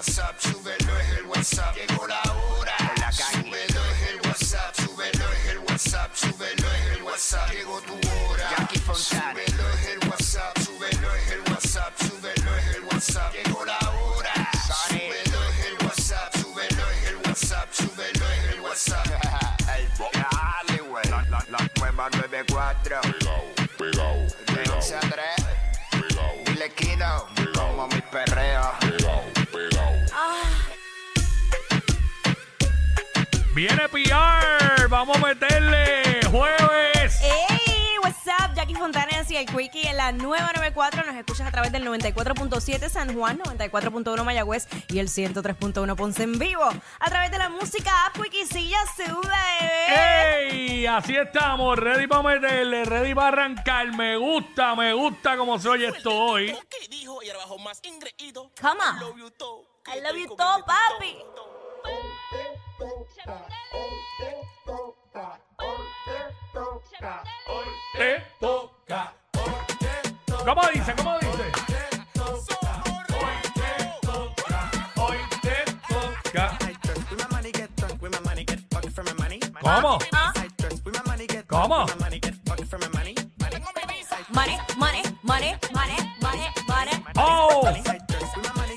WhatsApp, súbelo es el WhatsApp. Llegó la hora. Súbelo es el WhatsApp, súbelo es el WhatsApp, súbelo es el WhatsApp. Llegó tu hora. Súbelo es el WhatsApp, súbelo es el WhatsApp, súbelo es el WhatsApp. Llegó la hora. Súbelo es el WhatsApp, súbelo es el WhatsApp, súbelo es el WhatsApp. Dale, güey. La, la, la nueva 94. Pegao, De 11 a 3. Meterle jueves. ¡Ey! What's up? Jackie Fontanes y el Quickie en la nueva 94. Nos escuchas a través del 94.7 San Juan, 94.1 Mayagüez y el 103.1 Ponce en vivo. A través de la música App Quickiecilla sube, bebé. ¡Ey! Así estamos, ready para meterle, ready para arrancar. Me gusta, me gusta como se oye esto hoy. ¿Qué dijo? Y ahora bajo más ingreído. Come on. I love you todo. I love you todo, papi. With my money, get fucked for my money. ¿Cómo? My money, get ¿Cómo? My money, get fucked for my money. Money, money, money, money, money, money. ¡Oh! Side dress. With my money,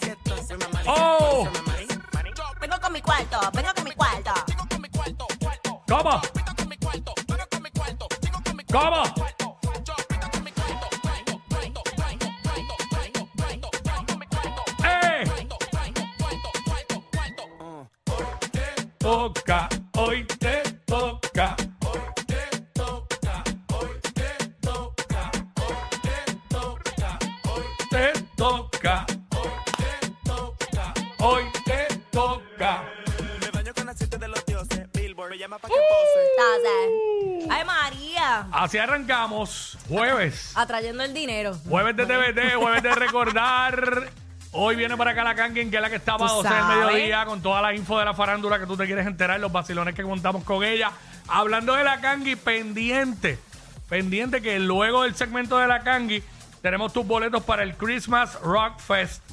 llama pa' que pose. ¡Ay, María! Así arrancamos, jueves. Atrayendo el dinero. Jueves de TVT, jueves de recordar. Hoy viene para acá la Kangin, que es la que está a Tú 12 del sabes. mediodía, con toda la info de la farándula que tú te quieres enterar, los vacilones que contamos con ella. Hablando de la Kangi, pendiente, pendiente que luego del segmento de la Kangi tenemos tus boletos para el Christmas Rock Fest,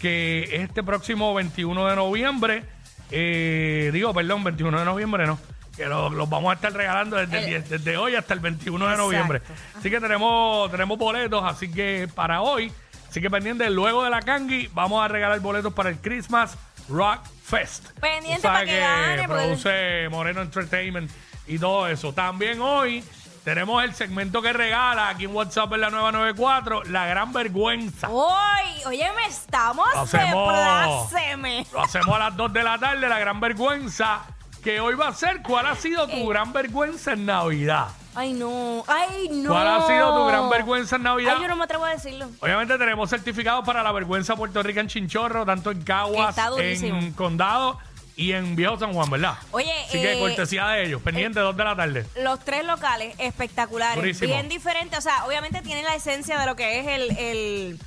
que es este próximo 21 de noviembre. Eh, digo, perdón, 21 de noviembre no. Que lo- los vamos a estar regalando desde, el El- 10 desde hoy hasta el 21 de Exacto. noviembre. Así que tenemos, tenemos boletos, así que para hoy, así que pendiente, luego de la Kangi, vamos a regalar boletos para el Christmas Rock Fest. Pendiente para que gane, produce Moreno Entertainment y todo eso. También hoy tenemos el segmento que regala aquí en WhatsApp en la 994, La Gran Vergüenza. Hoy, oye, me estamos Lo de hacemos. pláceme. Lo hacemos a las 2 de la tarde, La Gran Vergüenza, que hoy va a ser cuál ha sido tu Eh. gran vergüenza en Navidad. Ay, no, ay, no. ¿Cuál ha sido tu gran vergüenza en Navidad? Ay, yo no me atrevo a decirlo. Obviamente tenemos certificados para la vergüenza Puerto Rico en Chinchorro, tanto en Caguas, Está durísimo. en Condado y en Viejo San Juan, ¿verdad? Oye, Así que eh, cortesía de ellos, pendiente, 2 de la tarde. Los tres locales espectaculares, Durísimo. bien diferentes. O sea, obviamente tienen la esencia de lo que es el, el,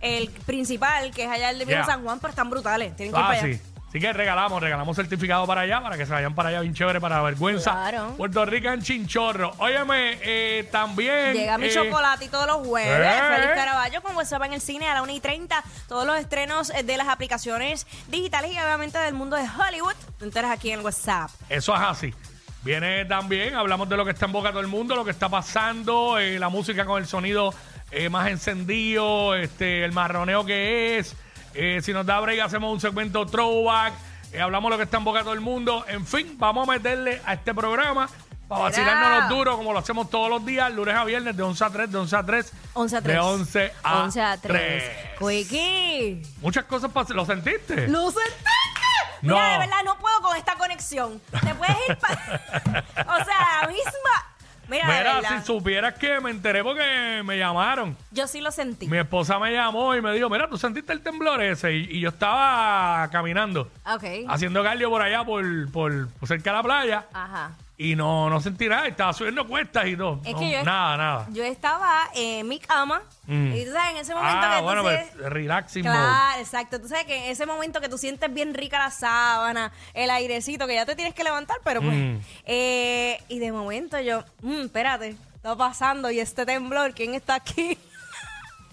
el principal, que es allá el de Viejo Yeah. San Juan, pero están brutales. Tienen que ir Ah, para allá. sí. Así que regalamos, regalamos certificado para allá, para que se vayan para allá bien chévere, para la vergüenza. Claro. Puerto Rico en Chinchorro. Óyeme, eh, también... Llega mi eh, chocolatito todos los jueves. eh. Feliz Caraballo con WhatsApp en el cine a la 1 y 30. Todos los estrenos eh, de las aplicaciones digitales y obviamente del mundo de Hollywood. Te enteras aquí en WhatsApp. Eso es así. Viene también, hablamos de lo que está en boca de todo el mundo, lo que está pasando, eh, la música con el sonido eh, más encendido, este, el marroneo que es. Eh, si nos da break, hacemos un segmento throwback. eh, hablamos lo que está en boca de todo el mundo. En fin, vamos a meterle a este programa para vacilarnos los duros, como lo hacemos todos los días, lunes a viernes, de 11 a 3, de 11 a 3. 11 a 3. De 11 a, 11 a 3. 3. Quickie. Muchas cosas pas- ¿Lo sentiste? ¿Lo sentiste? No. Mira, de verdad, no puedo con esta conexión. Te puedes ir para... o sea, la misma... Mira, de Mira, verdad, si supieras que me enteré porque me llamaron. yo sí lo sentí. Mi esposa me llamó y me dijo, mira, ¿tú sentiste el temblor ese? Y, y yo estaba caminando, Ok. haciendo cardio por allá, por, por, por cerca de la playa, Ajá. Y no, no sentí nada, estaba subiendo cuestas y todo. Es No, que yo- nada, nada. Yo estaba en mi cama Mm. y tú sabes, en ese momento Ah, que bueno, tú pues, sientes- relaxing mode. Claro, exacto. Tú sabes que en ese momento que tú sientes bien rica la sábana, el airecito, que ya te tienes que levantar, pero pues... Mm. eh, y de momento yo, "Mm, espérate, está pasando y este temblor, ¿quién está aquí?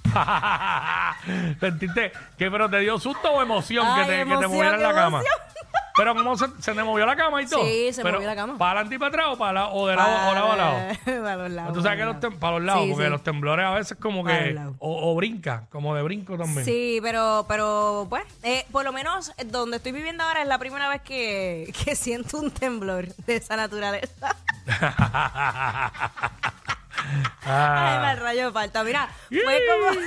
¿Sentiste que pero te dio susto o emoción Ay, que te, que te emoción, movieran la cama? emoción. Pero ¿cómo se, se te movió la cama y todo? Sí, se Pero, movió la cama. ¿Para adelante y para atrás o, para la- o de lado, o lado a lado? Para los lados. Tú sabes que los tem- para los lados, Sí, porque sí. los temblores a veces como Para que... lados. O, o brinca, como de brinco también. Sí, pero, pero pues, eh, por lo menos donde estoy viviendo ahora es la primera vez que, que siento un temblor de esa naturaleza. Ay, Ah. mal rayo de falta. Mira, fue como,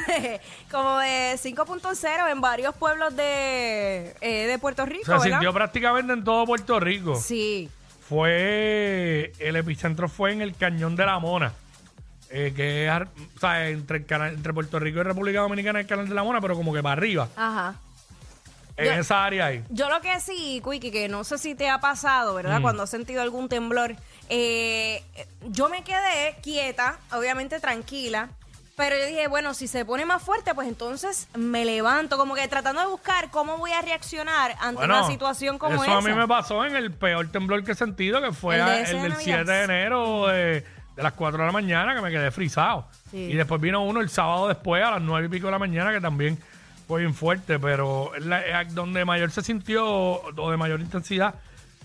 como de 5.0 en varios pueblos de, eh, de Puerto Rico, Se ¿verdad? sintió prácticamente en todo Puerto Rico. Sí. Fue... El epicentro fue en el Cañón de la Mona. eh, que es o sea, entre, el canal- entre Puerto Rico y República Dominicana el canal de la Mona, pero como que para arriba, Ajá. En Yo- esa área ahí. Yo lo que sí, Quiki, que no sé si te ha pasado, Mm. ¿verdad? Cuando has sentido algún temblor, eh, yo me quedé quieta, obviamente tranquila, pero yo dije, bueno, si se pone más fuerte, pues entonces me levanto, como que tratando de buscar cómo voy a reaccionar ante una situación como eso esa. a mí me pasó en el peor temblor que he sentido, que fue El de a- ese el, de del Navidad. 7 de enero de, de las 4 de la mañana, que me quedé frisado. Sí. Y después vino uno el sábado después, a las 9 y pico de la mañana, que también fue bien fuerte, pero la- donde mayor se sintió, o de mayor intensidad,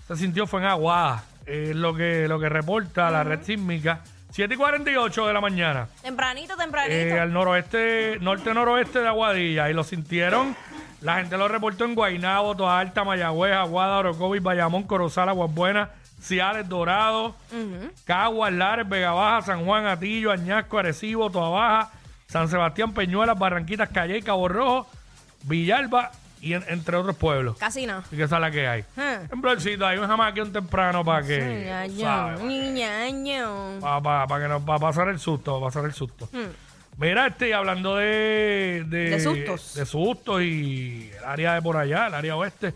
se sintió fue en Aguada. Es lo que, lo que reporta la red sísmica. 7 y 48 de la mañana. Tempranito, tempranito. Eh, al noroeste, norte-noroeste de Aguadilla. Y lo sintieron. La gente lo reportó en Guaynabo, Toa Alta, Mayagüez, Aguada, Orocovis, Bayamón, Corozal, Aguas Buenas, Ciales, Dorado, Caguas, Lares, Vega Baja, San Juan, Atillo, Añasco, Arecibo, Toa Baja, San Sebastián, Peñuelas, Barranquitas, Calle, Cabo Rojo, Villalba y en- entre otros pueblos. Casi no. Así que esa es la que hay. Hmm. Temblorcito, hay un jamaquión temprano para que. Ñaño, ñaño. Para que nos va a pasar el susto, va a pasar el susto. Hmm. Mira, este, hablando de, de, De sustos. de sustos y el área de por allá, el área oeste,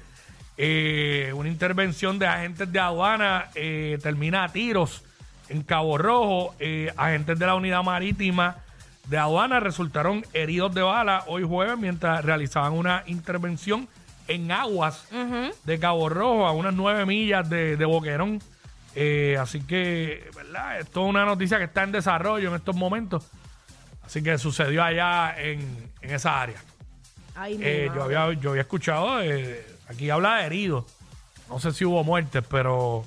eh, una intervención de agentes de aduana eh, termina a tiros en Cabo Rojo. Eh, agentes de la unidad marítima de aduana resultaron heridos de bala hoy jueves mientras realizaban una intervención en aguas de Cabo Rojo, a unas nueve millas de, de Boquerón. Eh, así que, ¿verdad? Esto es una noticia que está en desarrollo en estos momentos. Así que sucedió allá en, en esa área. Ay, Eh, yo, había, yo había escuchado, eh, aquí habla de heridos. No sé si hubo muertes, pero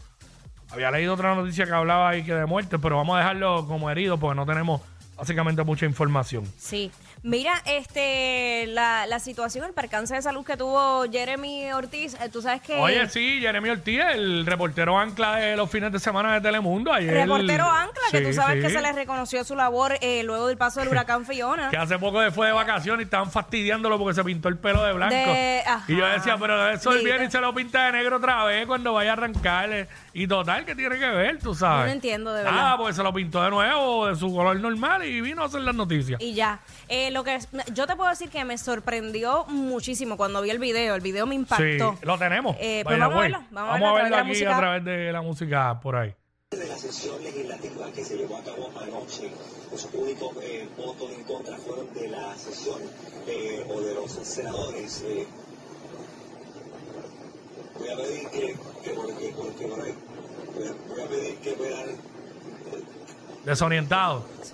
había leído otra noticia que hablaba ahí que de muertes, pero vamos a dejarlo como heridos porque no tenemos básicamente mucha información. Sí. Mira, este, la, la situación, el percance de salud que tuvo Jeremy Ortiz, eh, tú sabes que... Oye, sí, Jeremy Ortiz, el reportero ancla de los fines de semana de Telemundo. Ayer, Reportero Ancla, que tú sabes que se le reconoció su labor eh, luego del paso del huracán Fiona. Que hace poco fue de vacaciones y estaban fastidiándolo porque se pintó el pelo de blanco. De- y yo decía, pero eso él viene y se lo pinta de negro otra vez cuando vaya a arrancarle. Y total, ¿qué tiene que ver? Tú sabes. Yo no entiendo, de verdad. Nada, porque se lo pintó de nuevo de su color normal y vino a hacer las noticias. Y ya. Eh, lo que yo te puedo decir que me sorprendió muchísimo cuando vi el video. El video me impactó. Sí, lo tenemos. Eh, pues vamos a verlo, vamos a verlo a aquí música. a través de la música por ahí. de la sesión legislativa que se llevó a cabo anoche, los únicos eh, votos en contra fueron de la sesión eh, o de los senadores. eh. voy a pedir que, que, por- que, por- que por ahí, voy a, voy a pedir que puedan, Desorientado. sí,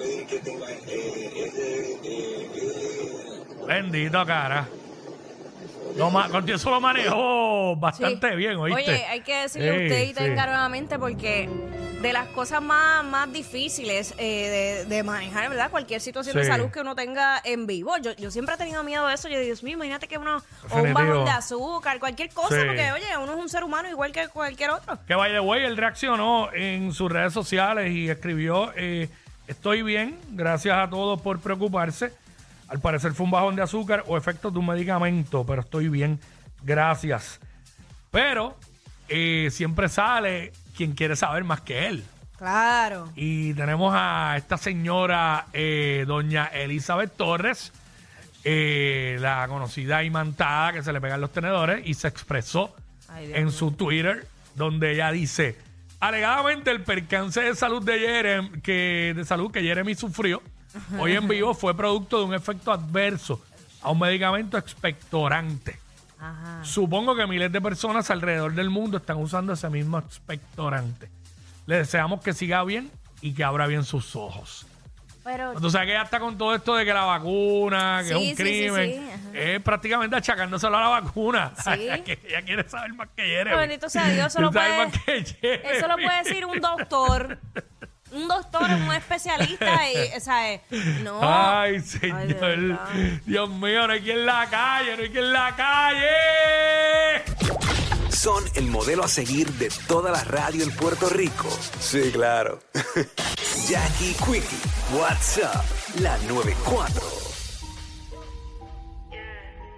pedir que eh, ese, eh, eh, Bendito, cara. Lo ma- contigo eso lo manejó bastante Sí. bien, ¿oíste? Oye, hay que decirle Sí, a usted y sí. tenga nuevamente porque de las cosas más, más difíciles eh, de, de manejar, ¿verdad? Cualquier situación de salud que uno tenga en vivo. Yo, yo siempre he tenido miedo de eso. Yo digo, Dios mío, imagínate que uno, o un bajón de azúcar, cualquier cosa, Sí. porque oye, uno es un ser humano igual que cualquier otro. Que by the way, él reaccionó en sus redes sociales y escribió: eh, Estoy bien, gracias a todos por preocuparse. Al parecer fue un bajón de azúcar o efectos de un medicamento, pero estoy bien, gracias. Pero eh, siempre sale quien quiere saber más que él. Claro. Y tenemos a esta señora, eh, doña Elizabeth Torres, eh, la conocida imantada que se le pegan los tenedores, y se expresó Ay, en su Twitter, donde ella dice, alegadamente el percance de salud de Jeremy, que, de salud que Jeremy sufrió hoy en vivo fue producto de un efecto adverso a un medicamento expectorante. Ajá. Supongo que miles de personas alrededor del mundo están usando ese mismo expectorante. Le deseamos que siga bien y que abra bien sus ojos. Pero Tú sabes que ella está con todo esto de que la vacuna, que Sí, es sí, un sí, crimen, sí, es prácticamente achacándoselo a la vacuna. Sí. ella, que- ella quiere saber más que Jeremy. Bendito sea Dios, eso lo Sabe puede- más que Jeremy. eso lo puede decir un doctor. Un doctor, un especialista. Y, o sea, eh, no. Ay, de señor. verdad. Dios mío, no hay quien en la calle, no hay quien en la calle. Son el modelo a seguir de toda la radio en Puerto Rico. Sí, claro. Jackie Quickie, WhatsApp, la 94.